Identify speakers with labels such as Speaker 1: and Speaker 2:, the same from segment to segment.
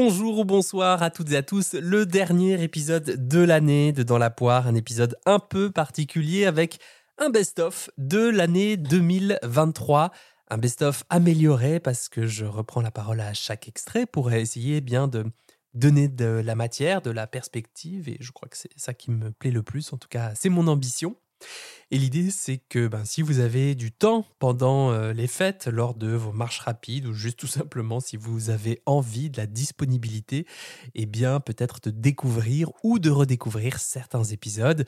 Speaker 1: Bonjour ou bonsoir à toutes et à tous. Le dernier épisode de l'année de Dans la poire, un épisode un peu particulier avec un best-of de l'année 2023. Un best-of amélioré parce que je reprends la parole à chaque extrait pour essayer bien de donner de la matière, de la perspective et je crois que c'est ça qui me plaît le plus. En tout cas, c'est mon ambition. Et l'idée, c'est que ben, si vous avez du temps pendant euh, les fêtes, lors de vos marches rapides, ou juste tout simplement si vous avez envie de la disponibilité, eh bien peut-être de découvrir ou de redécouvrir certains épisodes.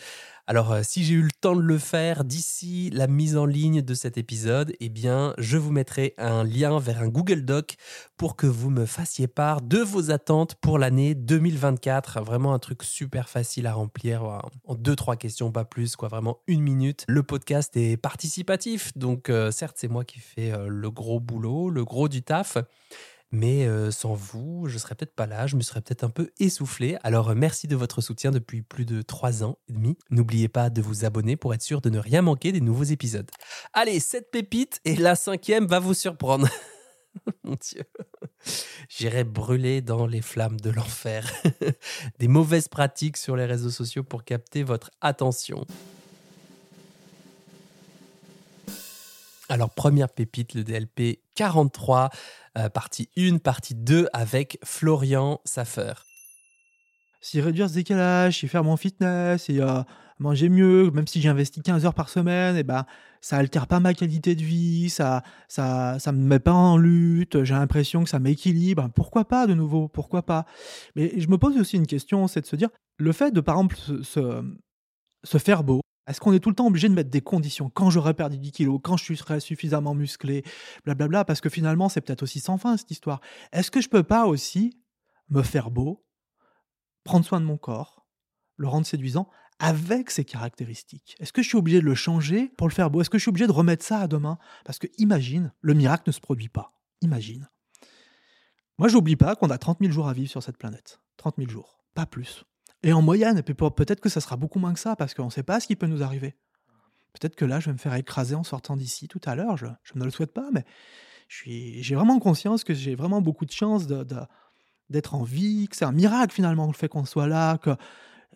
Speaker 1: Alors euh, si j'ai eu le temps de le faire d'ici la mise en ligne de cet épisode, eh bien je vous mettrai un lien vers un Google Doc pour que vous me fassiez part de vos attentes pour l'année 2024. Vraiment un truc super facile à remplir en deux trois questions, pas plus, quoi. Vraiment une minute le podcast est participatif, donc euh, certes c'est moi qui fais euh, le gros boulot, le gros du taf, mais euh, sans vous, je serais peut-être pas là, je me serais peut-être un peu essoufflé. Alors merci de votre soutien depuis plus de trois ans et demi. N'oubliez pas de vous abonner pour être sûr de ne rien manquer des nouveaux épisodes. Allez, cette pépite et la cinquième va vous surprendre. Mon Dieu. J'irai brûler dans les flammes de l'enfer. Des mauvaises pratiques sur les réseaux sociaux pour capter votre attention. Alors, première pépite, le DLP 43, euh, partie 1, partie 2 avec Florian Saffer.
Speaker 2: Si réduire ce décalage, si faire mon fitness, et euh, manger mieux, même si j'investis 15 heures par semaine, et eh ben, ça altère pas ma qualité de vie, ça ça, ça me met pas en lutte, j'ai l'impression que ça m'équilibre. Pourquoi pas de nouveau? Pourquoi pas? Mais je me pose aussi une question, c'est de se dire, le fait de, par exemple, se faire beau, est-ce qu'on est tout le temps obligé de mettre des conditions? Quand j'aurai perdu 10 kilos, quand je serai suffisamment musclé, blablabla, parce que finalement, c'est peut-être aussi sans fin cette histoire. Est-ce que je peux pas aussi me faire beau, prendre soin de mon corps, le rendre séduisant avec ses caractéristiques? Est-ce que je suis obligé de le changer pour le faire beau? Est-ce que je suis obligé de remettre ça à demain? Parce que imagine, le miracle ne se produit pas. Imagine. Moi, j'oublie pas qu'on a 30 000 jours à vivre sur cette planète. 30 000 jours, pas plus. Et en moyenne, peut-être que ça sera beaucoup moins que ça, parce qu'on ne sait pas ce qui peut nous arriver. Peut-être que là, je vais me faire écraser en sortant d'ici tout à l'heure. Je, ne le souhaite pas, mais j'ai vraiment conscience que j'ai vraiment beaucoup de chance d'être en vie, que c'est un miracle finalement le fait qu'on soit là, que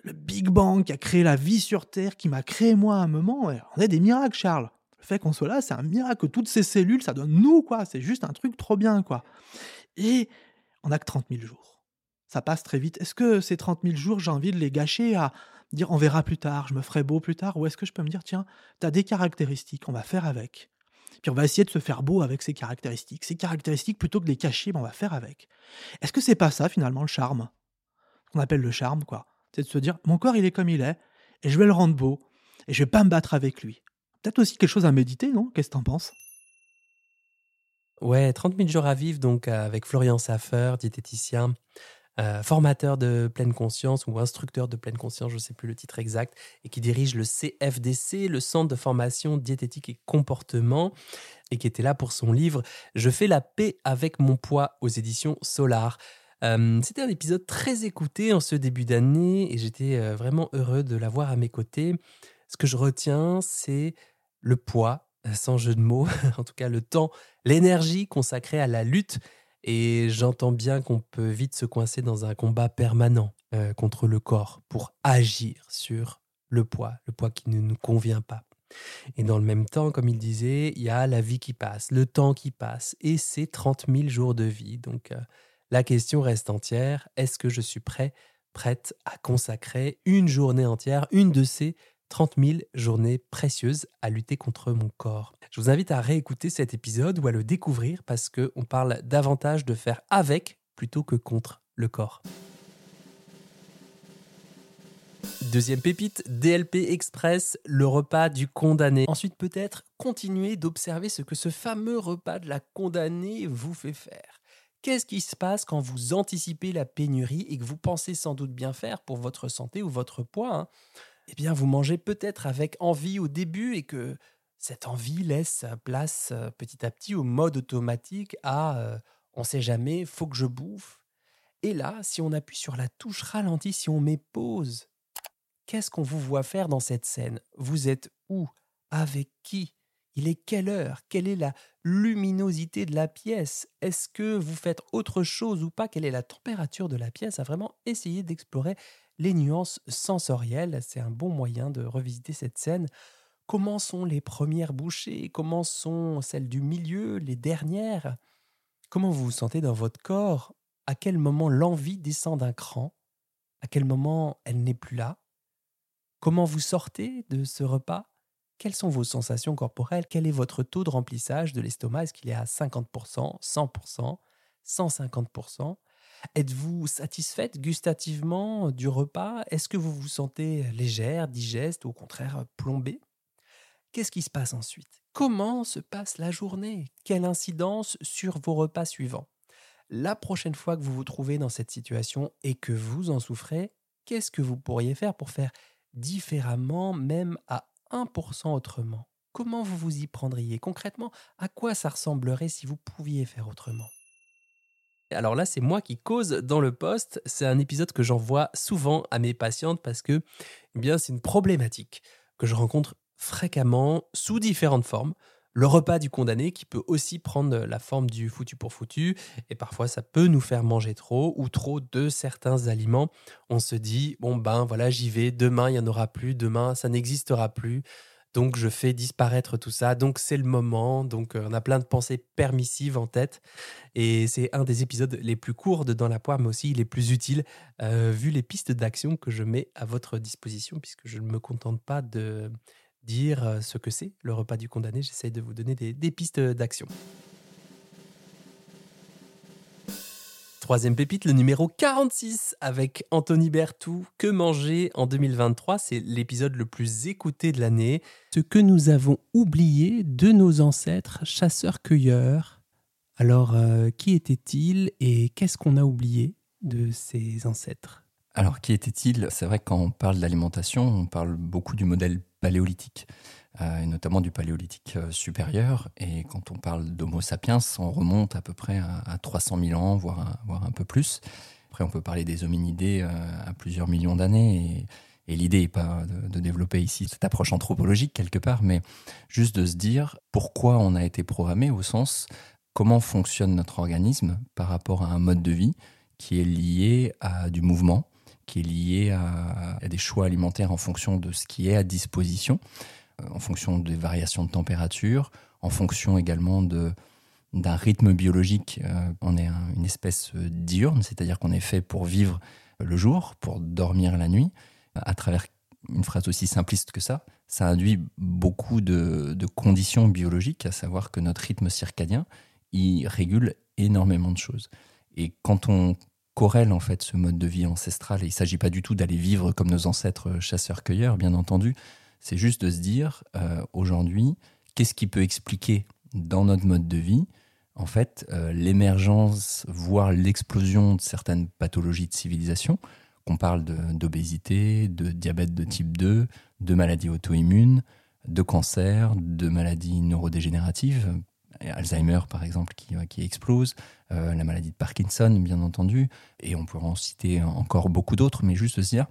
Speaker 2: le Big Bang qui a créé la vie sur Terre, qui m'a créé moi à un moment, on est des miracles, Charles. Le fait qu'on soit là, c'est un miracle toutes ces cellules, ça donne nous, quoi. C'est juste un truc trop bien, quoi. Et on n'a que 30 000 jours ça passe très vite. Est-ce que ces 30 000 jours, j'ai envie de les gâcher à dire on verra plus tard, je me ferai beau plus tard Ou est-ce que je peux me dire, tiens, tu des caractéristiques, on va faire avec. Puis on va essayer de se faire beau avec ces caractéristiques. Ces caractéristiques, plutôt que de les cacher, ben, on va faire avec. Est-ce que c'est pas ça finalement le charme? Qu'on appelle le charme, quoi. C'est de se dire, mon corps il est comme il est, et je vais le rendre beau, et je vais pas me battre avec lui. Peut-être aussi quelque chose à méditer, non? Qu'est-ce que t'en penses?
Speaker 1: Ouais, 30 000 jours à vivre, donc avec Florian Saffer, diététicien. Euh, formateur de pleine conscience ou instructeur de pleine conscience, je ne sais plus le titre exact, et qui dirige le CFDC, le Centre de formation diététique et comportement, et qui était là pour son livre Je fais la paix avec mon poids aux éditions Solar. Euh, c'était un épisode très écouté en ce début d'année et j'étais euh, vraiment heureux de l'avoir à mes côtés. Ce que je retiens, c'est le poids, sans jeu de mots, en tout cas le temps, l'énergie consacrée à la lutte et j'entends bien qu'on peut vite se coincer dans un combat permanent euh, contre le corps pour agir sur le poids, le poids qui ne nous convient pas. Et dans le même temps, comme il disait, il y a la vie qui passe, le temps qui passe, et c'est 30 000 jours de vie. Donc euh, la question reste entière, est-ce que je suis prêt, prête à consacrer une journée entière, une de ces 30 000 journées précieuses à lutter contre mon corps. Je vous invite à réécouter cet épisode ou à le découvrir parce qu'on parle davantage de faire avec plutôt que contre le corps. Deuxième pépite, DLP Express, le repas du condamné. Ensuite, peut-être continuer d'observer ce que ce fameux repas de la condamnée vous fait faire. Qu'est-ce qui se passe quand vous anticipez la pénurie et que vous pensez sans doute bien faire pour votre santé ou votre poids hein? Eh bien, vous mangez peut-être avec envie au début et que cette envie laisse place euh, petit à petit au mode automatique à euh, on sait jamais, faut que je bouffe. Et là, si on appuie sur la touche ralenti, si on met pause, qu'est-ce qu'on vous voit faire dans cette scène? Vous êtes où? Avec qui? Il est quelle heure? Quelle est la luminosité de la pièce? Est-ce que vous faites autre chose ou pas? Quelle est la température de la pièce? À vraiment essayer d'explorer les nuances sensorielles. C'est un bon moyen de revisiter cette scène. Comment sont les premières bouchées? Comment sont celles du milieu, les dernières? Comment vous vous sentez dans votre corps? À quel moment l'envie descend d'un cran? À quel moment elle n'est plus là? Comment vous sortez de ce repas? Quelles sont vos sensations corporelles? Quel est votre taux de remplissage de l'estomac? Est-ce qu'il est à 50%, 100%, 150% Êtes-vous satisfaite gustativement du repas? Est-ce que vous vous sentez légère, digeste ou au contraire plombée? Qu'est-ce qui se passe ensuite? Comment se passe la journée? Quelle incidence sur vos repas suivants? La prochaine fois que vous vous trouvez dans cette situation et que vous en souffrez, qu'est-ce que vous pourriez faire pour faire différemment, même à 1% autrement? Comment vous vous y prendriez? Concrètement À quoi ça ressemblerait si vous pouviez faire autrement? Alors là, c'est moi qui cause dans le poste. C'est un épisode que j'envoie souvent à mes patientes parce que, eh bien, c'est une problématique que je rencontre fréquemment sous différentes formes. Le repas du condamné qui peut aussi prendre la forme du foutu pour foutu et parfois ça peut nous faire manger trop ou trop de certains aliments. On se dit bon ben voilà j'y vais, demain il y en aura plus, demain ça n'existera plus. Donc je fais disparaître tout ça. Donc c'est le moment. Donc euh, on a plein de pensées permissives en tête. Et c'est un des épisodes les plus courts de Dans la poire, mais aussi les plus utiles, euh, vu les pistes d'action que je mets à votre disposition, puisque je ne me contente pas de dire euh, ce que c'est le repas du condamné. J'essaye de vous donner des, pistes d'action. Troisième pépite, le numéro 46 avec Anthony Bertou. Que manger en 2023 C'est l'épisode le plus écouté de l'année. Ce que nous avons oublié de nos ancêtres chasseurs-cueilleurs. Alors, euh, qui était-il et qu'est-ce qu'on a oublié de ces ancêtres?
Speaker 3: Alors, qui était-il? C'est vrai que quand on parle d'alimentation, on parle beaucoup du modèle paléolithique, et notamment du paléolithique euh, supérieur. Et quand on parle d'Homo sapiens, on remonte à peu près à, 300 000 ans, voire voire un peu plus. Après, on peut parler des hominidés euh, à plusieurs millions d'années. Et, l'idée n'est pas de, développer ici cette approche anthropologique quelque part, mais juste de se dire pourquoi on a été programmé au sens comment fonctionne notre organisme par rapport à un mode de vie qui est lié à du mouvement, qui est lié à, des choix alimentaires en fonction de ce qui est à disposition, euh, en fonction des variations de température, en fonction également de d'un rythme biologique. Euh, on est une espèce diurne, c'est-à-dire qu'on est fait pour vivre le jour, pour dormir la nuit, à travers une phrase aussi simpliste que ça. Ça induit beaucoup de, de conditions biologiques, à savoir que notre rythme circadien, il régule énormément de choses. Et quand on corrèle en fait ce mode de vie ancestral. Et il ne s'agit pas du tout d'aller vivre comme nos ancêtres chasseurs-cueilleurs, bien entendu. C'est juste de se dire, euh, aujourd'hui, qu'est-ce qui peut expliquer dans notre mode de vie, en fait, euh, l'émergence, voire l'explosion de certaines pathologies de civilisation, qu'on parle d'obésité, de, diabète de type 2, de maladies auto-immunes, de cancer, de maladies neurodégénératives, Alzheimer par exemple qui, qui explose, euh, la maladie de Parkinson bien entendu, et on pourrait en citer encore beaucoup d'autres, mais juste se dire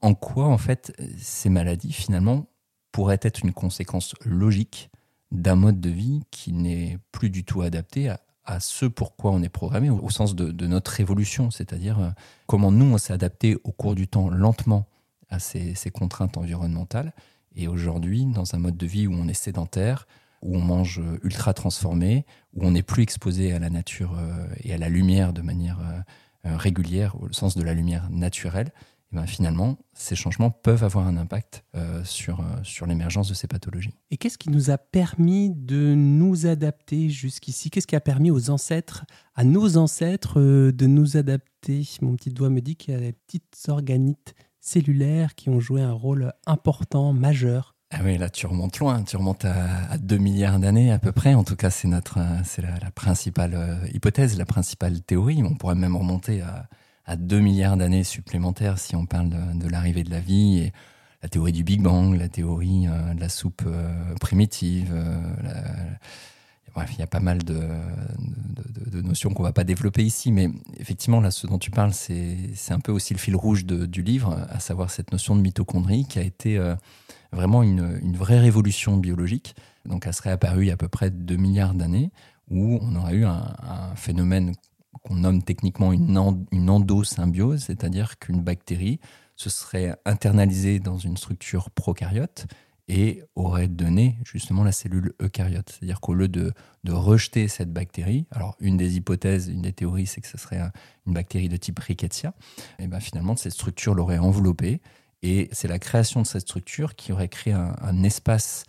Speaker 3: en quoi en fait ces maladies finalement pourraient être une conséquence logique d'un mode de vie qui n'est plus du tout adapté à, à ce pourquoi on est programmé, au, sens de, notre évolution, c'est-à-dire euh, comment nous on s'est adapté au cours du temps lentement à ces, ces contraintes environnementales, et aujourd'hui dans un mode de vie où on est sédentaire, où on mange ultra transformé, où on n'est plus exposé à la nature euh, et à la lumière de manière euh, régulière, au sens de la lumière naturelle, et ben finalement, ces changements peuvent avoir un impact sur, sur l'émergence de ces pathologies.
Speaker 1: Et qu'est-ce qui nous a permis de nous adapter jusqu'ici? Qu'est-ce qui a permis aux ancêtres, à nos ancêtres, de nous adapter? Mon petit doigt me dit qu'il y a des petites organites cellulaires qui ont joué un rôle important, majeur
Speaker 3: ah oui, là tu remontes loin, tu remontes à, 2 milliards d'années à peu près. En tout cas, c'est notre, c'est la, principale euh, hypothèse, la principale théorie. On pourrait même remonter à, à 2 milliards d'années supplémentaires si on parle de, l'arrivée de la vie et la théorie du Big Bang, la théorie euh, de la soupe euh, primitive. bref, il y a pas mal de, notions qu'on va pas développer ici, mais effectivement, là, ce dont tu parles, c'est un peu aussi le fil rouge du livre, à savoir cette notion de mitochondrie qui a été vraiment une, vraie révolution biologique. Donc elle serait apparue il y a à peu près 2 milliards d'années, où on aurait eu un phénomène qu'on nomme techniquement une, une endosymbiose, c'est-à-dire qu'une bactérie se serait internalisée dans une structure prokaryote et aurait donné justement la cellule eucaryote. C'est-à-dire qu'au lieu de, rejeter cette bactérie, alors une des hypothèses, une des théories, c'est que ce serait une bactérie de type Rickettsia, et ben finalement cette structure l'aurait enveloppée et c'est la création de cette structure qui aurait créé un espace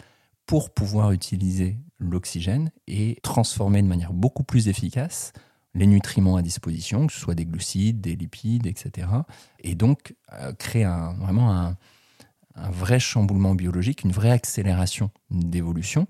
Speaker 3: pour pouvoir utiliser l'oxygène et transformer de manière beaucoup plus efficace les nutriments à disposition, que ce soit des glucides, des lipides, etc. Et donc euh, créer un, vraiment un, vrai chamboulement biologique, une vraie accélération d'évolution.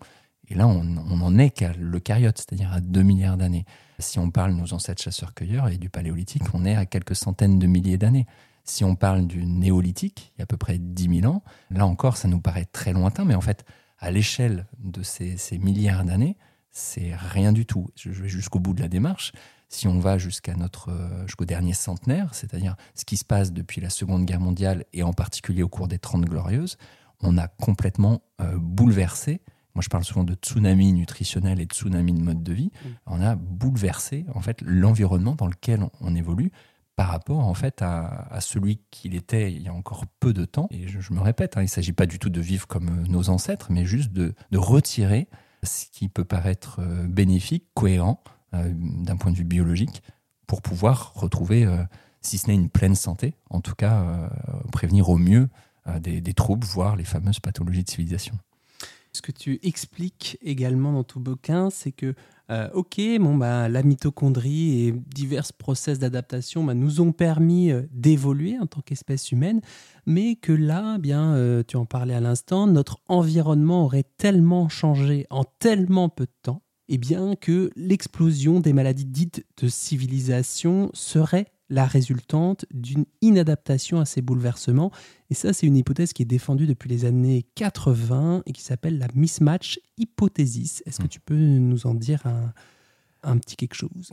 Speaker 3: Et là, on n'en est qu'à l'eucaryote, c'est-à-dire à 2 milliards d'années. Si on parle de nos ancêtres chasseurs-cueilleurs et du paléolithique, on est à quelques centaines de milliers d'années. Si on parle du néolithique, il y a à peu près 10 000 ans, là encore, ça nous paraît très lointain, mais en fait, à l'échelle de ces milliards d'années, c'est rien du tout. Je vais jusqu'au bout de la démarche. Si on va jusqu'à notre jusqu'au dernier centenaire, c'est-à-dire ce qui se passe depuis la Seconde Guerre mondiale et en particulier au cours des Trente Glorieuses, on a complètement euh, bouleversé. Moi, je parle souvent de tsunami nutritionnel et de tsunami de mode de vie. On a bouleversé en fait l'environnement dans lequel on évolue par rapport en fait à, à celui qu'il était il y a encore peu de temps. Et je, je me répète, hein, il ne s'agit pas du tout de vivre comme euh, nos ancêtres, mais juste de, de retirer ce qui peut paraître euh, bénéfique, cohérent euh, d'un point de vue biologique, pour pouvoir retrouver, euh, si ce n'est une pleine santé, en tout cas prévenir au mieux des, troubles, voire les fameuses pathologies de civilisation.
Speaker 1: Ce que tu expliques également dans ton bouquin, c'est que euh, ok, bon, bah, la mitochondrie et divers process d'adaptation bah, nous ont permis euh, d'évoluer en tant qu'espèce humaine, mais que là, eh bien, euh, tu en parlais à l'instant, notre environnement aurait tellement changé en tellement peu de temps, eh bien, que l'explosion des maladies dites de civilisation serait la résultante d'une inadaptation à ces bouleversements. Et ça, c'est une hypothèse qui est défendue depuis les années 80 et qui s'appelle la mismatch hypothesis. Est-ce que hmm. tu peux nous en dire un, un petit quelque chose?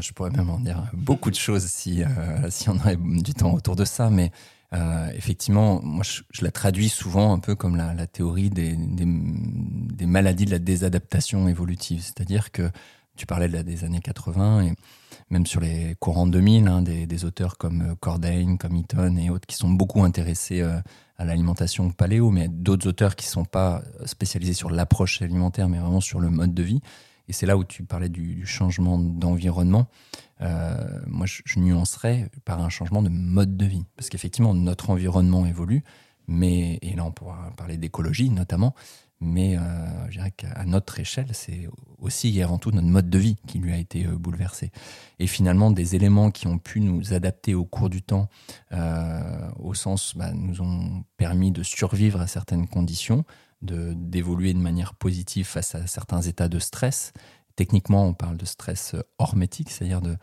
Speaker 3: Je pourrais même en dire beaucoup de choses si, euh, si on aurait du temps autour de ça, mais euh, effectivement, moi je, je, la traduis souvent un peu comme la, la théorie des, des, des, maladies de la désadaptation évolutive. C'est-à-dire que tu parlais de des années 80 et même sur les courants 2000, hein, des, auteurs comme euh, Cordain, comme Eaton et autres qui sont beaucoup intéressés euh, à l'alimentation paléo, mais d'autres auteurs qui sont pas spécialisés sur l'approche alimentaire, mais vraiment sur le mode de vie. Et c'est là où tu parlais du, changement d'environnement. Euh, moi, je, je, nuancerais par un changement de mode de vie, parce qu'effectivement, notre environnement évolue, mais et là on pourra parler d'écologie notamment, mais euh, je dirais qu'à notre échelle, c'est aussi et avant tout notre mode de vie qui lui a été euh, bouleversé. Et finalement, des éléments qui ont pu nous adapter au cours du temps, euh, au sens, bah, nous ont permis de survivre à certaines conditions, d'évoluer de manière positive face à certains états de stress. Techniquement, on parle de stress hormétique, c'est-à-dire de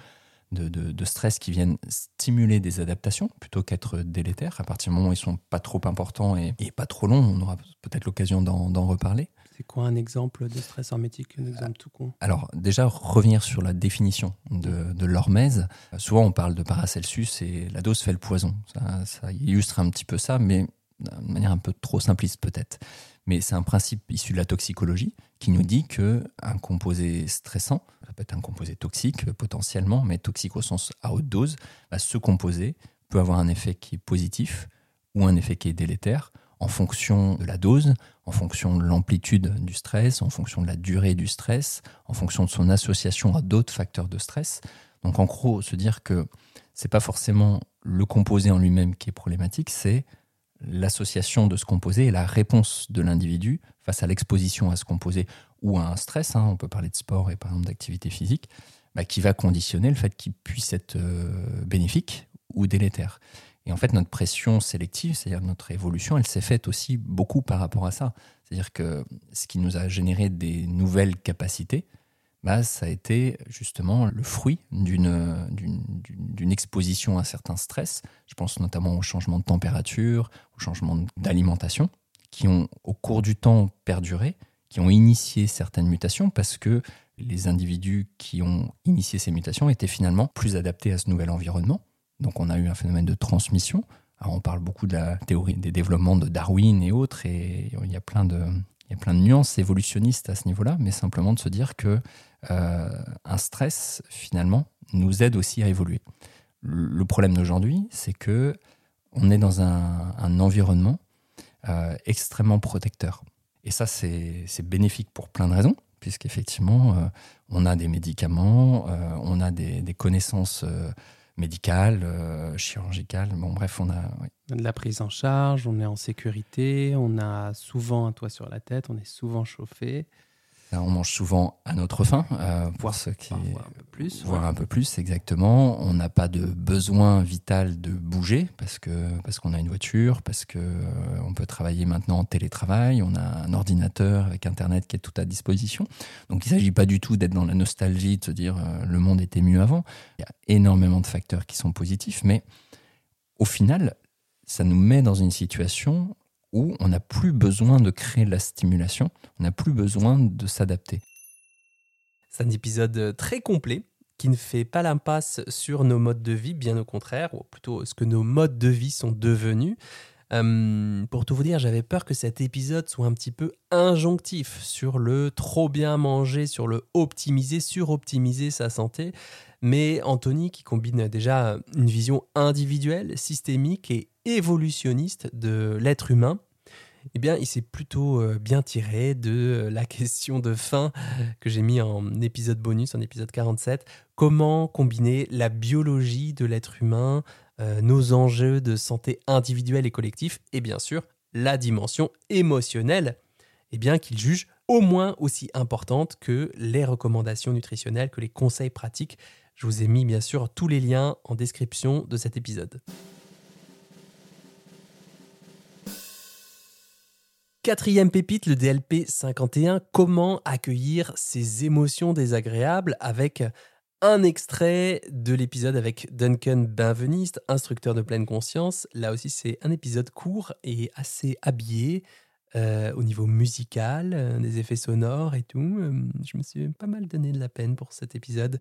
Speaker 3: de, de, de, stress qui viennent stimuler des adaptations plutôt qu'être délétères. À partir du moment où ils sont pas trop importants et, et pas trop longs, on aura peut-être l'occasion d'en reparler.
Speaker 1: C'est quoi un exemple de stress hermétique, un exemple tout con?
Speaker 3: Alors déjà, revenir sur la définition de, de l'hormèse. Souvent, on parle de Paracelsus et la dose fait le poison. Ça, ça illustre un petit peu ça, mais de manière un peu trop simpliste peut-être. Mais c'est un principe issu de la toxicologie qui nous dit que un composé stressant, ça peut être un composé toxique potentiellement, mais toxique au sens à haute dose, bah, ce composé peut avoir un effet qui est positif ou un effet qui est délétère en fonction de la dose, en fonction de l'amplitude du stress, en fonction de la durée du stress, en fonction de son association à d'autres facteurs de stress. Donc en gros, se dire que c'est pas forcément le composé en lui-même qui est problématique, c'est l'association de ce composé et la réponse de l'individu face à l'exposition à ce composé ou à un stress, hein, on peut parler de sport et par exemple d'activité physique, bah, qui va conditionner le fait qu'il puisse être euh, bénéfique ou délétère. Et en fait, notre pression sélective, c'est-à-dire notre évolution, elle s'est faite aussi beaucoup par rapport à ça. C'est-à-dire que ce qui nous a généré des nouvelles capacités, bah, ça a été justement le fruit d'une exposition à certains stress. Je pense notamment au changement de température, au changement d'alimentation, qui ont au cours du temps perduré, qui ont initié certaines mutations parce que les individus qui ont initié ces mutations étaient finalement plus adaptés à ce nouvel environnement. Donc on a eu un phénomène de transmission. Alors on parle beaucoup de la théorie des développements de Darwin et autres, et il y a plein de, il y a plein de nuances évolutionnistes à ce niveau-là, mais simplement de se dire que euh, un stress, finalement, nous aide aussi à évoluer. Le problème d'aujourd'hui, c'est que on est dans un, environnement euh, extrêmement protecteur. Et ça, c'est bénéfique pour plein de raisons, puisqu'effectivement, euh, on a des médicaments, euh, on a des, connaissances médicales, euh, bon bref, on a...
Speaker 4: On a de la prise en charge, on est en sécurité, on a souvent un toit sur la tête, on est souvent chauffé.
Speaker 3: On mange souvent à notre faim, euh, pour
Speaker 4: Voire-
Speaker 3: ceux qui...
Speaker 4: Parfois un peu plus.
Speaker 3: Voir un peu plus, exactement. On n'a pas de besoin vital de bouger parce que parce qu'on a une voiture, parce que euh, on peut travailler maintenant en télétravail. On a un ordinateur avec Internet qui est tout à disposition. Donc il ne s'agit pas du tout d'être dans la nostalgie, de se dire euh, le monde était mieux avant. Il y a énormément de facteurs qui sont positifs, mais au final, ça nous met dans une situation où on n'a plus besoin de créer de la stimulation, on n'a plus besoin de s'adapter.
Speaker 1: C'est un épisode très complet qui ne fait pas l'impasse sur nos modes de vie, bien au contraire, ou plutôt ce que nos modes de vie sont devenus. Euh, pour tout vous dire, j'avais peur que cet épisode soit un petit peu injonctif sur le trop bien manger, sur le optimiser, suroptimiser sa santé. Mais Anthony, qui combine déjà une vision individuelle, systémique et évolutionniste de l'être humain, eh bien, il s'est plutôt euh, bien tiré de euh, la question de faim que j'ai mis en épisode bonus, en épisode 47. Comment combiner la biologie de l'être humain, euh, nos enjeux de santé individuelle et collectif, et bien sûr la dimension émotionnelle, eh bien qu'il juge au moins aussi importante que les recommandations nutritionnelles, que les conseils pratiques. Je vous ai mis bien sûr tous les liens en description de cet épisode. Quatrième pépite, le DLP 51, comment accueillir ces émotions désagréables avec un extrait de l'épisode avec Duncan Benveniste, instructeur de pleine conscience. Là aussi, c'est un épisode court et assez habillé euh, au niveau musical, euh, des effets sonores et tout. Euh, je me suis pas mal donné de la peine pour cet épisode.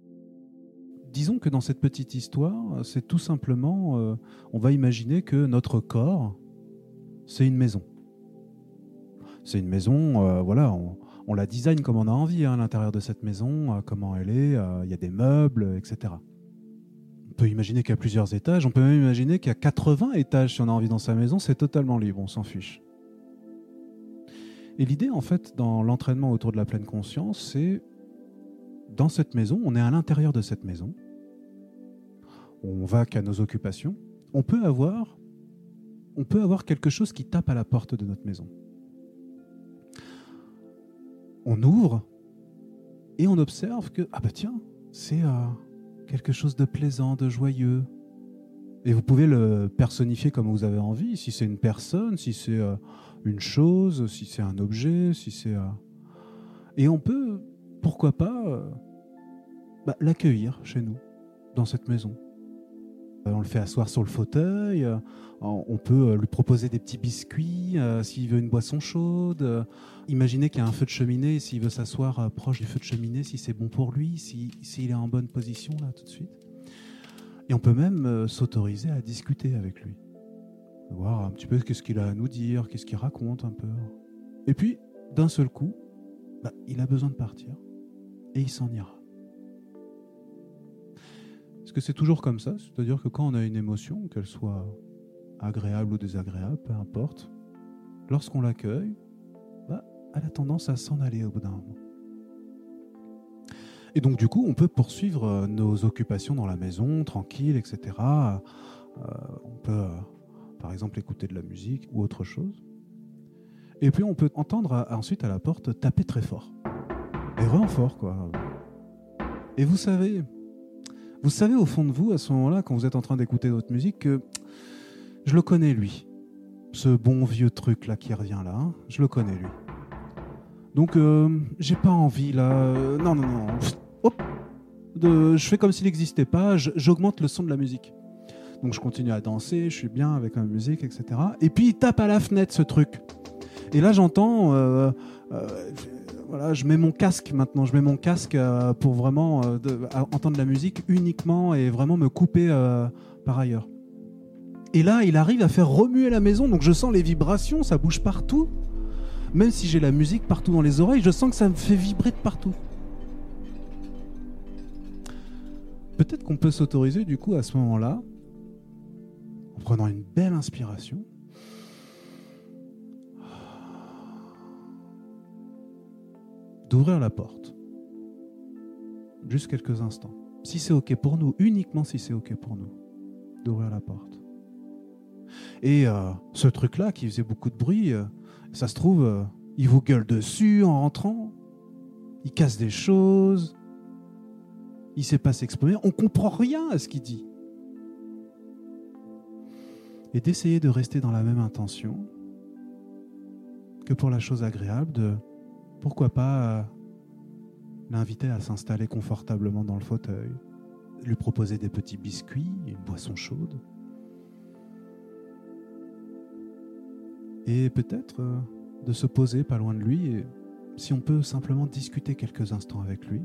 Speaker 5: Disons que dans cette petite histoire, c'est tout simplement, on va imaginer que notre corps, c'est une maison. C'est une maison, euh, voilà, on, la design comme on a envie hein, l'intérieur de cette maison, euh, comment elle est, euh, il y a des meubles, etc. On peut imaginer qu'il y a plusieurs étages, on peut même imaginer qu'il y a 80 étages si on a envie dans sa maison, c'est totalement libre, on s'en fiche. Et l'idée, en fait, dans l'entraînement autour de la pleine conscience, c'est dans cette maison, on est à l'intérieur de cette maison, on va qu'à nos occupations, on peut avoir quelque chose qui tape à la porte de notre maison. On ouvre et on observe que ah bah tiens, c'est euh, quelque chose de plaisant, de joyeux. Et vous pouvez le personnifier comme vous avez envie, si c'est une personne, si c'est euh, une chose, si c'est un objet, si c'est euh, et on peut pourquoi pas bah, l'accueillir chez nous, dans cette maison. Euh, On le fait asseoir sur le fauteuil, euh, on peut euh, lui proposer des petits biscuits s'il veut une boisson chaude. Imaginez qu'il y a un feu de cheminée, s'il veut s'asseoir proche du feu de cheminée, si c'est bon pour lui, si- s'il est en bonne position là tout de suite. Et on peut même s'autoriser à discuter avec lui. Voir un petit peu qu'est-ce qu'il a à nous dire, qu'est-ce qu'il raconte un peu. Et puis, d'un seul coup, bah, il a besoin de partir et il s'en ira. Est-ce que c'est toujours comme ça C'est-à-dire que quand on a une émotion, qu'elle soit agréable ou désagréable, peu importe, lorsqu'on l'accueille, bah, elle a tendance à s'en aller au bout d'un moment. Et donc du coup, on peut poursuivre euh, nos occupations dans la maison, tranquille, etc. Euh, on peut, euh, par exemple, écouter de la musique ou autre chose. Et puis on peut entendre ensuite à la porte taper très fort. Et vraiment fort, quoi. Et vous savez, vous savez au fond de vous, à ce moment-là, quand vous êtes en train d'écouter votre musique, que je le connais, lui. Ce bon vieux truc-là qui revient là, hein, je le connais, lui. Donc, euh, j'ai pas envie, là. euh, non, non, non. Je fais comme s'il n'existait pas, j'augmente le son de la musique. Donc, je continue à danser, je suis bien avec ma musique, etc. Et puis, il tape à la fenêtre, ce truc. Et là, j'entends. euh, euh, voilà, je mets mon casque maintenant. Je mets mon casque euh, pour vraiment euh, de- entendre la musique uniquement et vraiment me couper euh, par ailleurs. Et là, il arrive à faire remuer la maison, donc je sens les vibrations, ça bouge partout. Même si j'ai la musique partout dans les oreilles, je sens que ça me fait vibrer de partout. Peut-être qu'on peut, s'autoriser du coup à ce moment-là, en prenant une belle inspiration, d'ouvrir la porte. Juste quelques instants. Si c'est OK pour nous, uniquement si c'est OK pour nous, d'ouvrir la porte. Et euh, ce truc-là qui faisait beaucoup de bruit, euh, ça se trouve, euh, il vous gueule dessus en rentrant, il casse des choses, il sait pas s'exprimer, on comprend rien à ce qu'il dit. Et d'essayer de rester dans la même intention que pour la chose agréable de pourquoi pas l'inviter à s'installer confortablement dans le fauteuil, lui proposer des petits biscuits, une boisson chaude. Et peut-être euh, de se poser pas loin de lui si on peut simplement discuter quelques instants avec lui,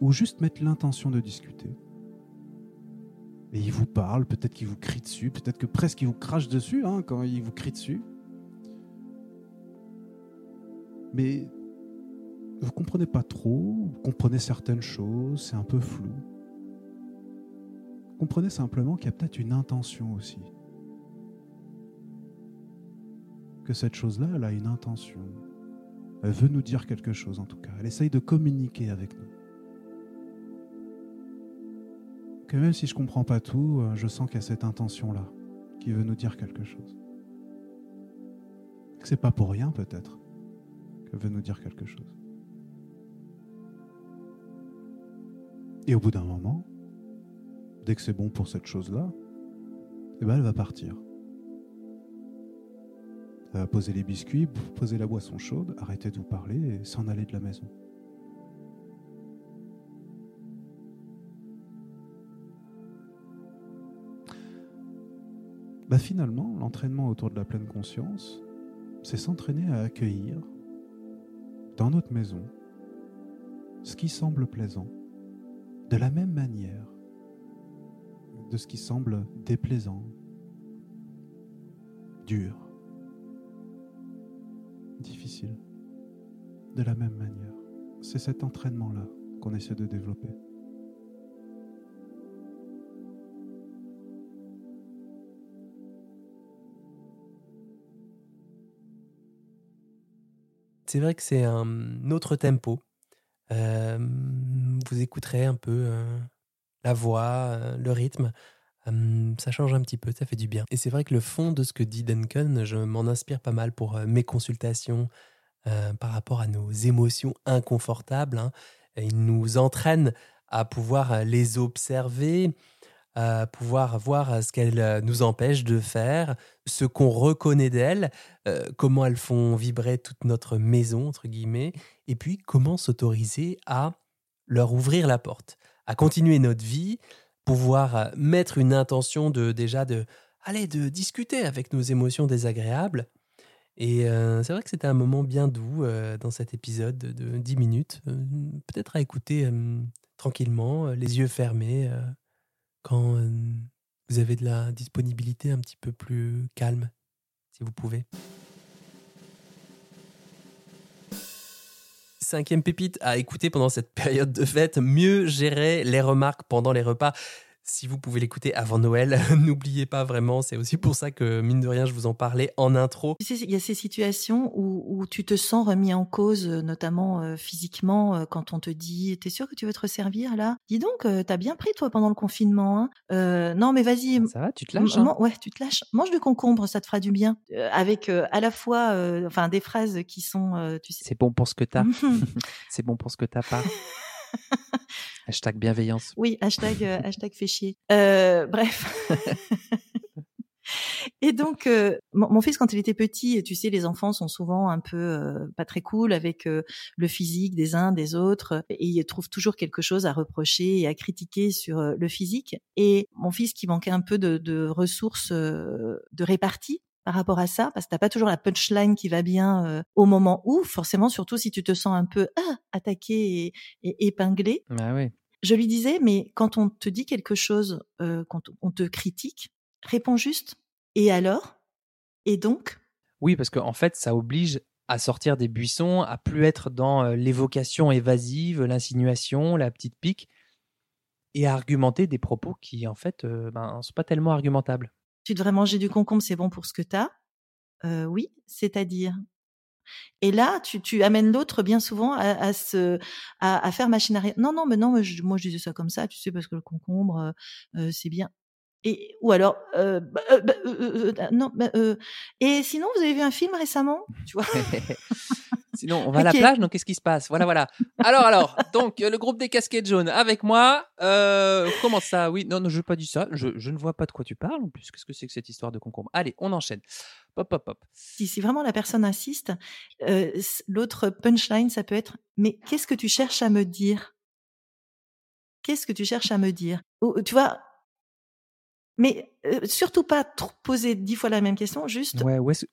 Speaker 5: ou juste mettre l'intention de discuter. Et il vous parle, peut-être qu'il vous crie dessus, peut-être que presque il vous crache dessus hein, quand il vous crie dessus. Mais vous comprenez pas trop, vous comprenez certaines choses, c'est un peu flou. Comprenez simplement qu'il y a peut-être une intention aussi. Que cette chose-là, elle a une intention. Elle veut nous dire quelque chose en tout cas. Elle essaye de communiquer avec nous. Que même si je comprends pas tout, euh, je sens qu'il y a cette intention-là qui veut nous dire quelque chose. Que c'est pas pour rien peut-être qu'elle veut nous dire quelque chose. Et au bout d'un moment, dès que c'est bon pour cette chose-là, eh ben elle va partir. Elle va poser les biscuits, poser la boisson chaude, arrêter de vous parler et s'en aller de la maison. Bah finalement, l'entraînement autour de la pleine conscience, c'est s'entraîner à accueillir dans notre maison ce qui semble plaisant de la même manière de ce qui semble déplaisant, dur, difficile. De la même manière. C'est cet entraînement-là qu'on essaie de développer.
Speaker 1: C'est vrai que c'est un autre tempo. Euh, vous écouterez un peu euh, la voix, euh, le rythme. Hum, ça change un petit peu, ça fait du bien. Et c'est vrai que le fond de ce que dit Duncan, je m'en inspire pas mal pour mes consultations par rapport à nos émotions inconfortables. Hein. Il nous entraîne à pouvoir les observer, à pouvoir voir ce qu'elles nous empêchent de faire, ce qu'on reconnaît d'elles, comment elles font vibrer toute notre maison, entre guillemets, et puis comment s'autoriser à leur ouvrir la porte, à continuer notre vie, pouvoir mettre une intention de déjà de aller de discuter avec nos émotions désagréables. Et c'est vrai que c'était un moment bien doux dans cet épisode de 10 minutes, peut-être à écouter tranquillement, les yeux fermés quand vous avez de la disponibilité un petit peu plus calme, si vous pouvez. Cinquième pépite à écouter pendant cette période de fête, mieux gérer les remarques pendant les repas si vous pouvez l'écouter avant Noël, n'oubliez pas vraiment. C'est aussi pour ça que, mine de rien, je vous en parlais en intro.
Speaker 6: Il y a ces situations où, tu te sens remis en cause, notamment euh, physiquement, euh, quand on te dit T'es sûr que tu veux te resservir là? Dis donc, euh, t'as bien pris toi pendant le confinement. Hein non, mais vas-y.
Speaker 4: Ça va, tu te lâches hein
Speaker 6: Ouais, tu te lâches. Mange du concombre, ça te fera du bien. avec à la fois enfin, des phrases qui sont. tu sais...
Speaker 4: C'est bon pour ce que t'as. C'est bon pour ce que t'as pas. Hashtag bienveillance.
Speaker 6: Oui, hashtag, euh, hashtag fait chier. Euh, bref. Et donc, euh, mon, fils, quand il était petit, tu sais, les enfants sont souvent un peu pas très cool avec le physique des uns, des autres, et ils trouvent toujours quelque chose à reprocher et à critiquer sur le physique. Et mon fils, qui manquait un peu de, de ressources de répartie, par rapport à ça, parce que t'as pas toujours la punchline qui va bien euh, au moment où, forcément, surtout si tu te sens un peu ah, attaqué et, épinglé.
Speaker 4: Bah oui.
Speaker 6: Je lui disais, mais quand on te dit quelque chose, euh, quand on te critique, réponds juste Et alors? Et donc?
Speaker 4: Oui, parce qu'en fait, ça oblige à sortir des buissons, à plus être dans euh, l'évocation évasive, l'insinuation, la petite pique, et à argumenter des propos qui, en fait, ne ben, sont pas tellement argumentables.
Speaker 6: Tu devrais manger du concombre, c'est bon pour ce que tu as. oui, c'est-à-dire et là, tu, tu amènes l'autre bien souvent à, à, se, à, à faire machine arrière. Non, non, mais non, moi je, disais ça comme ça, tu sais, parce que le concombre, euh, euh c'est bien. Et, ou alors, euh, bah, euh, bah, euh, euh non, bah, et sinon, vous avez vu un film récemment, tu vois?
Speaker 4: Sinon, on va à la plage, donc qu'est-ce qui se passe? Voilà, voilà. Alors, alors, donc, le groupe des casquettes jaunes avec moi. Euh, comment ça? Oui, non, non, je n'ai pas dit ça. Je, je, ne vois pas de quoi tu parles en plus. Qu'est-ce que c'est que cette histoire de concombre? Allez, on enchaîne. Pop, pop, pop.
Speaker 6: Si, si vraiment la personne insiste, euh, l'autre punchline, ça peut être Mais qu'est-ce que tu cherches à me dire? Qu'est-ce que tu cherches à me dire? Tu vois, mais euh, surtout pas trop poser dix fois la même question, juste.
Speaker 4: Ouais, où est-ce,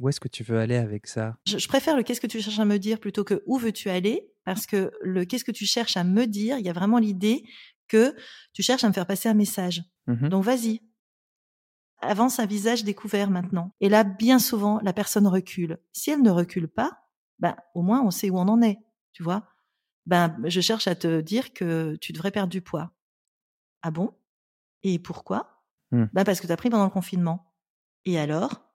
Speaker 4: où est-ce que tu veux aller avec ça?
Speaker 6: Je, préfère le qu'est-ce que tu cherches à me dire plutôt que où veux-tu aller, parce que le qu'est-ce que tu cherches à me dire, il y a vraiment l'idée que tu cherches à me faire passer un message. Mmh Donc vas-y, avance un visage découvert maintenant. Et là, bien souvent, la personne recule. Si elle ne recule pas, ben au moins on sait où on en est, tu vois? Ben je cherche à te dire que tu devrais perdre du poids. Ah bon? Et pourquoi? Mmh. Ben parce que tu as pris pendant le confinement. Et alors?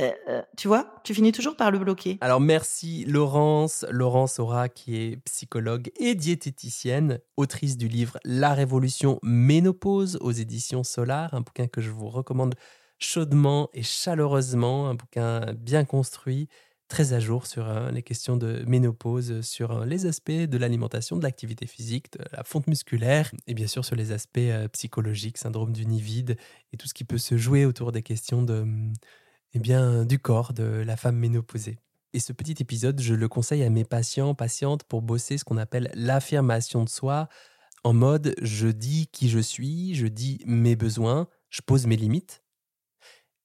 Speaker 6: Euh, euh, tu vois, tu finis toujours par le bloquer.
Speaker 1: Alors merci Laurence, Laurence Aura qui est psychologue et diététicienne, autrice du livre La Révolution Ménopause aux éditions Solar, un bouquin que je vous recommande chaudement et chaleureusement, un bouquin bien construit, très à jour sur euh, les questions de ménopause, sur les aspects de l'alimentation, de l'activité physique, de la fonte musculaire, et bien sûr sur les aspects psychologiques, syndrome du nid vide, et tout ce qui peut se jouer autour des questions de eh bien, du corps de la femme ménopausée. Et ce petit épisode, je le conseille à mes patients, patientes pour bosser ce qu'on appelle l'affirmation de soi, en mode je dis qui je suis, je dis mes besoins, je pose mes limites,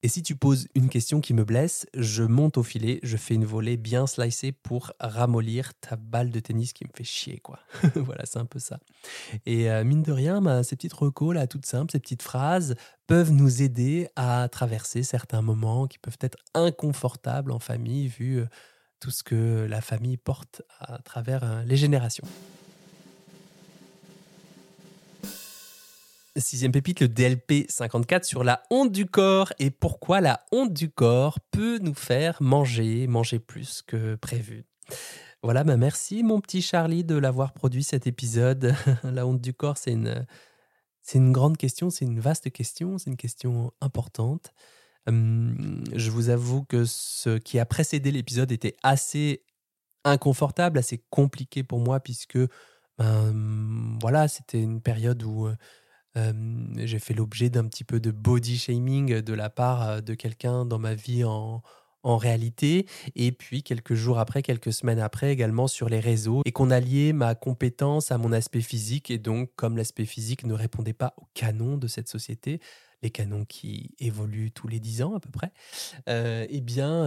Speaker 1: et si tu poses une question qui me blesse, je monte au filet, je fais une volée bien slicée pour ramollir ta balle de tennis qui me fait chier, quoi. voilà, c'est un peu ça. Et euh, mine de rien, bah, ces petites recos là, toutes simples, ces petites phrases peuvent nous aider à traverser certains moments qui peuvent être inconfortables en famille, vu euh, tout ce que la famille porte à travers euh, les générations. Sixième pépite, le DLP 54 sur la honte du corps et pourquoi la honte du corps peut nous faire manger, manger plus que prévu? Voilà, bah merci mon petit Charlie de l'avoir produit cet épisode. la honte du corps, c'est une, c'est une grande question, c'est une vaste question, c'est une question importante. Hum, je vous avoue que ce qui a précédé l'épisode était assez inconfortable, assez compliqué pour moi puisque ben, voilà, c'était une période où euh, j'ai fait l'objet d'un petit peu de body shaming de la part de quelqu'un dans ma vie en, en réalité, et puis quelques jours après, quelques semaines après également sur les réseaux, et qu'on alliait ma compétence à mon aspect physique, et donc comme l'aspect physique ne répondait pas au canon de cette société, les canons qui évoluent tous les dix ans à peu près, euh, eh bien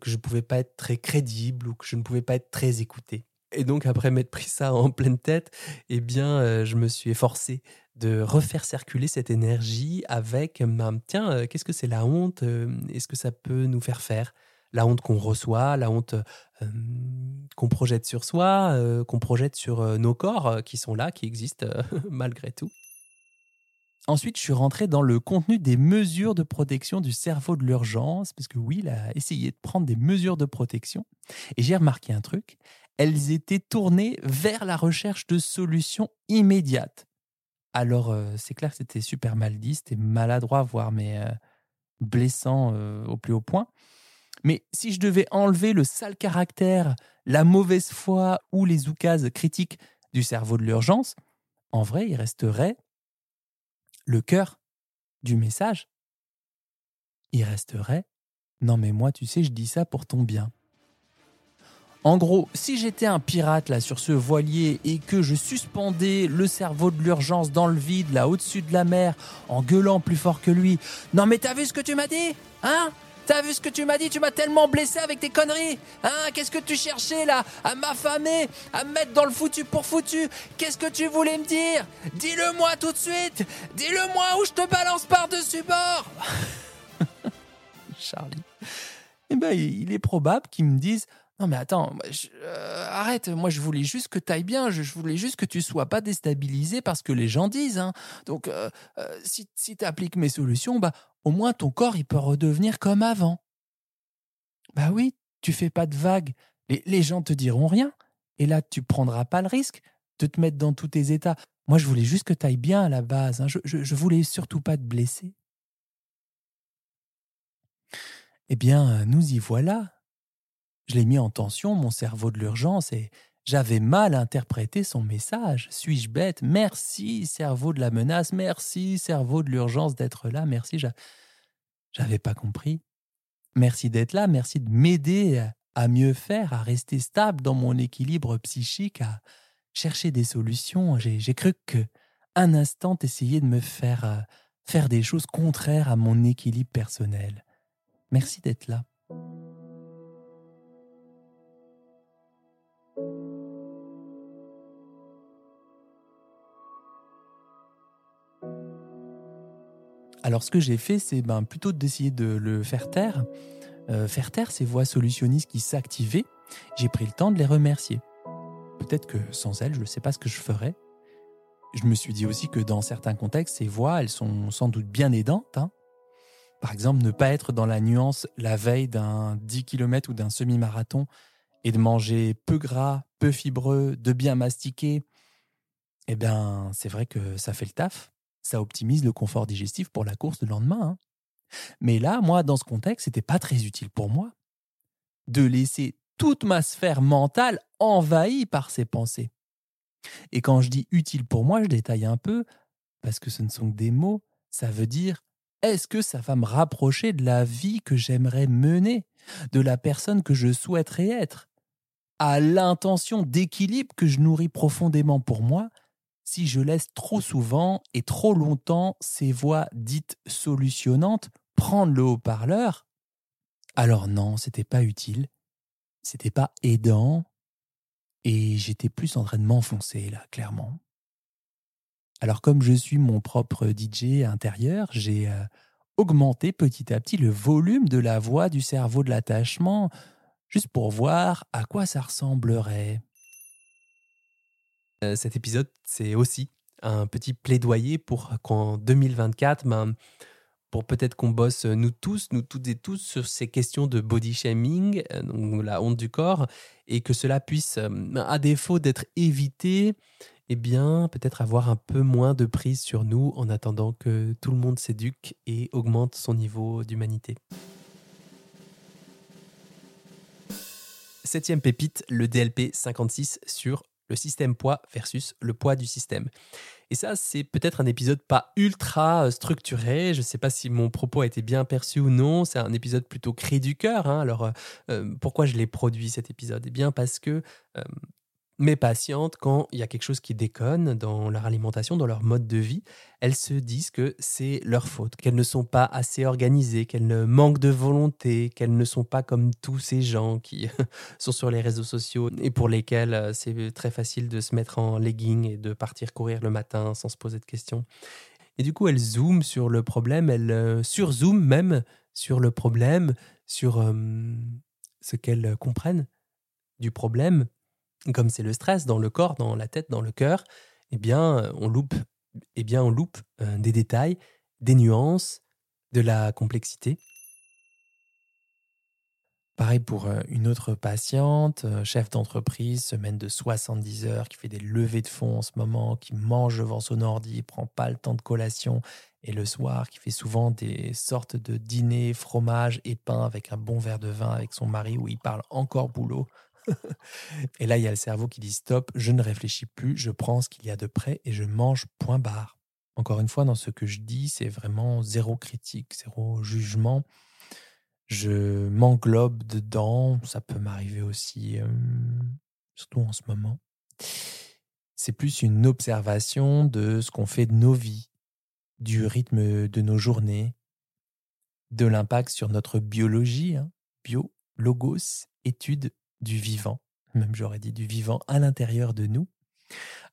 Speaker 1: que je ne pouvais pas être très crédible ou que je ne pouvais pas être très écouté. Et donc après m'être pris ça en pleine tête, eh bien je me suis efforcé de refaire circuler cette énergie avec, ben, tiens, euh, qu'est-ce que c'est la honte euh, Est-ce que ça peut nous faire faire La honte qu'on reçoit, la honte euh, qu'on projette sur soi, qu'on projette sur nos corps qui sont là, qui existent malgré tout. Ensuite, je suis rentré dans le contenu des mesures de protection du cerveau de l'urgence, parce que il a essayé de prendre des mesures de protection. Et j'ai remarqué un truc, elles étaient tournées vers la recherche de solutions immédiates. Alors, c'est clair que c'était super mal dit, c'était maladroit, voire mais blessant au plus haut point. Mais si je devais enlever le sale caractère, la mauvaise foi ou les oukases critiques du cerveau de l'urgence, en vrai, il resterait le cœur du message. Il resterait Non, mais moi, tu sais, je dis ça pour ton bien. En gros, si j'étais un pirate là sur ce voilier et que je suspendais le cerveau de l'urgence dans le vide là au-dessus de la mer en gueulant plus fort que lui, non mais t'as vu ce que tu m'as dit Hein? T'as vu ce que tu m'as dit? Tu m'as tellement blessé avec tes conneries Hein? Qu'est-ce que tu cherchais là À m'affamer À me mettre dans le foutu pour foutu? Qu'est-ce que tu voulais me dire? Dis-le moi tout de suite! Dis-le moi ou je te balance par-dessus bord!
Speaker 7: Ben, il est probable qu'ils me disent non mais attends, euh, arrête, moi je voulais juste que tu ailles bien, je, voulais juste que tu sois pas déstabilisé parce que les gens disent. Hein. Donc euh, euh, si, si tu appliques mes solutions, bah, au moins ton corps il peut redevenir comme avant. Bah oui, tu fais pas de vagues, les, gens te diront rien, et là tu prendras pas le risque de te mettre dans tous tes états. Moi je voulais juste que tu ailles bien à la base, hein. je, je voulais surtout pas te blesser. Eh bien, nous y voilà je l'ai mis en tension, mon cerveau de l'urgence, et j'avais mal interprété son message. Suis-je bête? Merci, cerveau de la menace. Merci, cerveau de l'urgence d'être là. Merci, j'avais pas compris. Merci d'être là. Merci de m'aider à mieux faire, à rester stable dans mon équilibre psychique, à chercher des solutions. J'ai cru que un instant essayer de me faire euh, faire des choses contraires à mon équilibre personnel. Merci d'être là. Alors ce que j'ai fait, c'est ben, plutôt d'essayer de le faire taire, euh, faire taire ces voix solutionnistes qui s'activaient. J'ai pris le temps de les remercier. Peut-être que sans elles, je ne sais pas ce que je ferais. Je me suis dit aussi que dans certains contextes, ces voix, elles sont sans doute bien aidantes. Hein. Par exemple, ne pas être dans la nuance la veille d'un 10 km ou d'un semi-marathon et de manger peu gras, peu fibreux, de bien mastiquer, eh bien, c'est vrai que ça fait le taf ça optimise le confort digestif pour la course de lendemain. Hein. Mais là, moi, dans ce contexte, c'était pas très utile pour moi de laisser toute ma sphère mentale envahie par ces pensées. Et quand je dis utile pour moi, je détaille un peu, parce que ce ne sont que des mots, ça veut dire est-ce que ça va me rapprocher de la vie que j'aimerais mener, de la personne que je souhaiterais être, à l'intention d'équilibre que je nourris profondément pour moi si je laisse trop souvent et trop longtemps ces voix dites solutionnantes prendre le haut-parleur, alors non, c'était pas utile, c'était pas aidant, et j'étais plus en train de m'enfoncer là, clairement. Alors comme je suis mon propre DJ intérieur, j'ai euh, augmenté petit à petit le volume de la voix du cerveau de l'attachement, juste pour voir à quoi ça ressemblerait.
Speaker 1: Euh, cet épisode, c'est aussi un petit plaidoyer pour qu'en 2024, ben, pour peut-être qu'on bosse nous tous, nous toutes et tous, sur ces questions de body shaming, euh, donc la honte du corps, et que cela puisse, euh, à défaut d'être évité, eh bien, peut-être avoir un peu moins de prise sur nous en attendant que tout le monde s'éduque et augmente son niveau d'humanité. Septième pépite, le DLP 56 sur le système poids versus le poids du système. Et ça, c'est peut-être un épisode pas ultra euh, structuré. Je ne sais pas si mon propos a été bien perçu ou non. C'est un épisode plutôt cri du cœur. Hein. Alors, euh, euh, pourquoi je l'ai produit cet épisode? Eh bien, parce que mes patientes, quand il y a quelque chose qui déconne dans leur alimentation, dans leur mode de vie, elles se disent que c'est leur faute, qu'elles ne sont pas assez organisées, qu'elles ne manquent de volonté, qu'elles ne sont pas comme tous ces gens qui sont sur les réseaux sociaux et pour lesquels euh, c'est très facile de se mettre en legging et de partir courir le matin sans se poser de questions. Et du coup, elles zooment sur le problème, elles euh, surzooment même sur le problème, sur euh, ce qu'elles comprennent du problème comme c'est le stress dans le corps, dans la tête, dans le cœur, eh bien, euh, on loupe, eh bien, on loupe euh, des détails, des nuances, de la complexité. Pareil pour euh, une autre patiente, chef d'entreprise, semaine de 70 heures, qui fait des levées de fonds en ce moment, qui mange devant son ordi, prend pas le temps de collation, et le soir, qui fait souvent des sortes de dîners, fromage et pain avec un bon verre de vin avec son mari où il parle encore boulot. et là, il y a le cerveau qui dit stop, je ne réfléchis plus, je prends ce qu'il y a de près et je mange point barre. Encore une fois, dans ce que je dis, c'est vraiment zéro critique, zéro jugement. Je m'englobe dedans, ça peut m'arriver aussi, euh, surtout en ce moment. C'est plus une observation de ce qu'on fait de nos vies, du rythme de nos journées, de l'impact sur notre biologie, hein, bio, logos, étude du vivant, même j'aurais dit du vivant à l'intérieur de nous.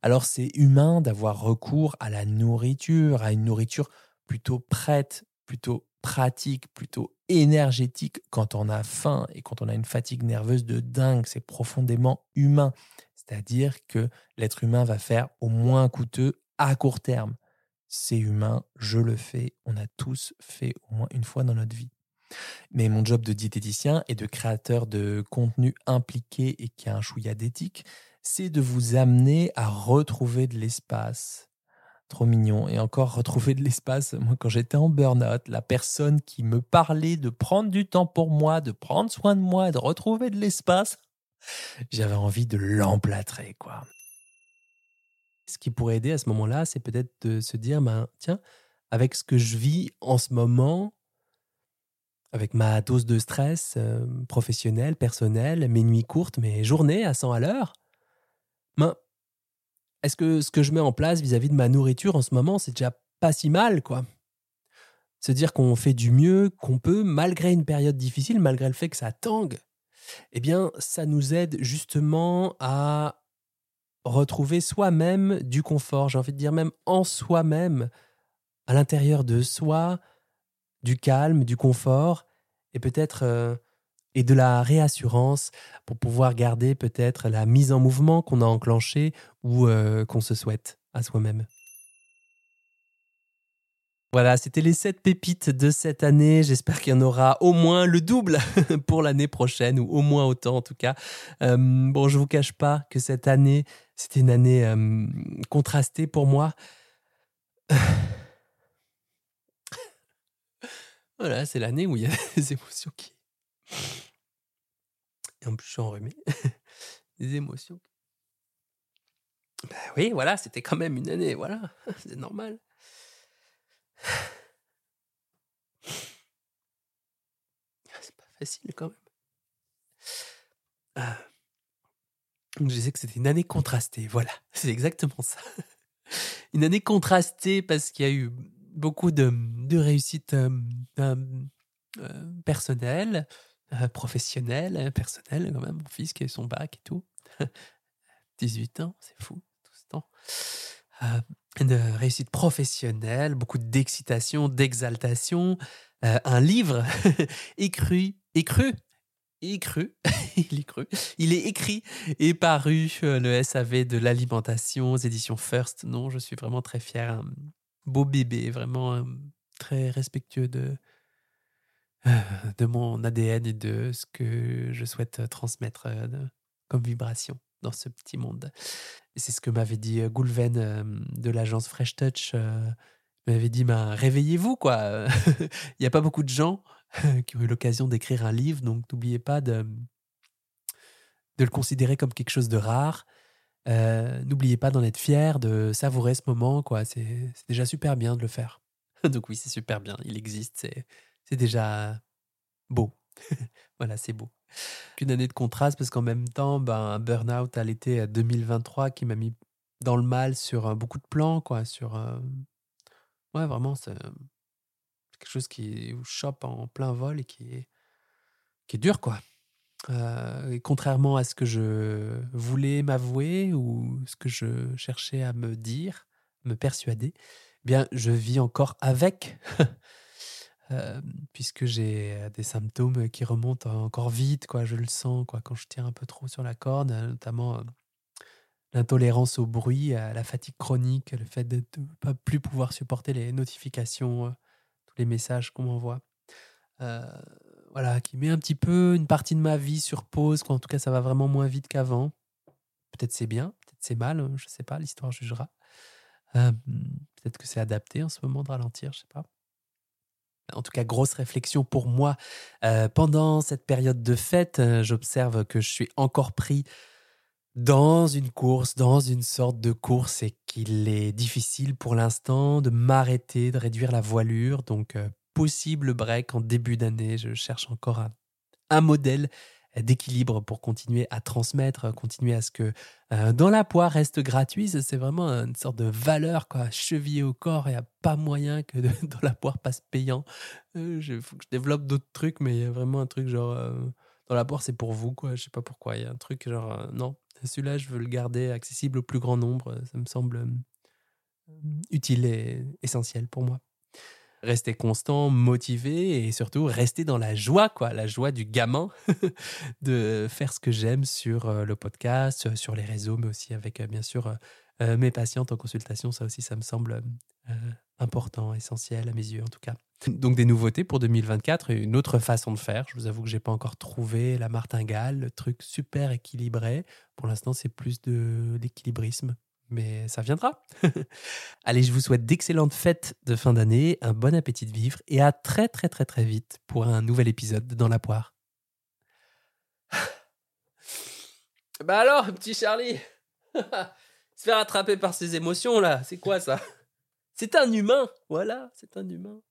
Speaker 1: Alors c'est humain d'avoir recours à la nourriture, à une nourriture plutôt prête, plutôt pratique, plutôt énergétique quand on a faim et quand on a une fatigue nerveuse de dingue. C'est profondément humain. C'est-à-dire que l'être humain va faire au moins coûteux à court terme. C'est humain, je le fais, on a tous fait au moins une fois dans notre vie. Mais mon job de diététicien et de créateur de contenu impliqué et qui a un chouïa d'éthique, c'est de vous amener à retrouver de l'espace. Trop mignon. Et encore retrouver de l'espace. Moi, quand j'étais en burn-out, la personne qui me parlait de prendre du temps pour moi, de prendre soin de moi, de retrouver de l'espace, j'avais envie de l'emplâtrer, quoi. Ce qui pourrait aider à ce moment-là, c'est peut-être de se dire, ben, tiens, avec ce que je vis en ce moment, avec ma dose de stress euh, professionnel, personnel, mes nuits courtes, mes journées à 100 à l'heure, ben, est-ce que ce que je mets en place vis-à-vis de ma nourriture en ce moment, c'est déjà pas si mal, quoi? Se dire qu'on fait du mieux qu'on peut, malgré une période difficile, malgré le fait que ça tangue, eh bien, ça nous aide justement à retrouver soi-même du confort, j'ai envie de dire même en soi-même, à l'intérieur de soi, du calme, du confort et peut-être euh, et de la réassurance pour pouvoir garder peut-être la mise en mouvement qu'on a enclenchée ou euh, qu'on se souhaite à soi-même. Voilà, c'était les sept pépites de cette année. J'espère qu'il y en aura au moins le double pour l'année prochaine, ou au moins autant en tout cas. Euh, bon, je vous cache pas que cette année, c'était une année contrastée pour moi. Voilà, c'est l'année où il y a des émotions qui. Et en plus, je suis enrhumé. des émotions. Ben oui, voilà, c'était quand même une année, voilà, c'est normal. C'est pas facile quand même. Ah. Je disais que c'était une année contrastée, voilà, c'est exactement ça. Une année contrastée parce qu'il y a eu beaucoup de, de réussites euh, euh, euh, personnelles, professionnelles, personnelles quand même. Mon fils qui a son bac et tout. 18 ans, c'est fou, tout ce temps. une réussite professionnelle, beaucoup d'excitation, d'exaltation. un livre écrit, écru, écru, il est cru, il est écrit et paru le SAV de l'alimentation aux éditions First. Non, je suis vraiment très fier. Beau bébé, vraiment très respectueux de, de mon ADN et de ce que je souhaite transmettre comme vibration dans ce petit monde. C'est ce que m'avait dit Goulven de l'agence Fresh Touch. Il m'avait dit ben, réveillez-vous, quoi. Il n'y a pas beaucoup de gens qui ont eu l'occasion d'écrire un livre, donc n'oubliez pas de, de le considérer comme quelque chose de rare euh, n'oubliez pas d'en être fier, de savourer ce moment. quoi. C'est déjà super bien de le faire. Donc oui, c'est super bien. Il existe. C'est déjà beau. voilà, c'est beau. Qu'une année de contraste parce qu'en même temps, ben, un burn-out à l'été 2023 qui m'a mis dans le mal sur euh, beaucoup de plans. quoi. Sur, euh, Ouais, vraiment, c'est quelque chose qui vous chope en plein vol et qui est, qui est dur. quoi. Euh, contrairement à ce que je voulais m'avouer ou ce que je cherchais à me dire, me persuader, eh bien, je vis encore avec, euh, puisque j'ai des symptômes qui remontent encore vite, quoi. Je le sens, quoi, quand je tire un peu trop sur la corde, notamment euh, l'intolérance au bruit, à la fatigue chronique, le fait de ne pas plus pouvoir supporter les notifications, tous les messages qu'on m'envoie voilà, qui met un petit peu une partie de ma vie sur pause, quoi. En tout cas, ça va vraiment moins vite qu'avant. Peut-être c'est bien, peut-être c'est mal, je sais pas, l'histoire jugera. peut-être que c'est adapté en ce moment de ralentir, je sais pas. En tout cas, grosse réflexion pour moi. Euh, pendant cette période de fête, euh, j'observe que je suis encore pris dans une course, dans une sorte de course et qu'il est difficile pour l'instant de m'arrêter, de réduire la voilure. Donc, euh, possible break en début d'année. Je cherche encore un, modèle d'équilibre pour continuer à transmettre, continuer à ce que euh, dans la poire reste gratuit. C'est vraiment une sorte de valeur quoi, chevillée au corps. N'y a pas moyen que dans la poire passe payant. Il euh, faut que je développe d'autres trucs, mais il y a vraiment un truc genre euh, dans la poire c'est pour vous quoi. Je sais pas pourquoi. Il y a un truc genre non, celui-là je veux le garder accessible au plus grand nombre. Ça me semble utile et essentiel pour moi. Rester constant, motivé et surtout rester dans la joie, quoi, la joie du gamin de faire ce que j'aime sur euh, le podcast, euh, sur les réseaux, mais aussi avec euh, bien sûr mes patientes en consultation. Ça aussi, ça me semble important, essentiel à mes yeux en tout cas. Donc des nouveautés pour 2024, une autre façon de faire. Je vous avoue que j'ai pas encore trouvé la martingale, le truc super équilibré. Pour l'instant, c'est plus de l'équilibrisme mais ça viendra. Allez, je vous souhaite d'excellentes fêtes de fin d'année, un bon appétit de vivre et à très très très très vite pour un nouvel épisode de Dans la poire. bah alors, petit Charlie Se faire attraper par ses émotions là, c'est quoi ça? C'est un humain, voilà, c'est un humain.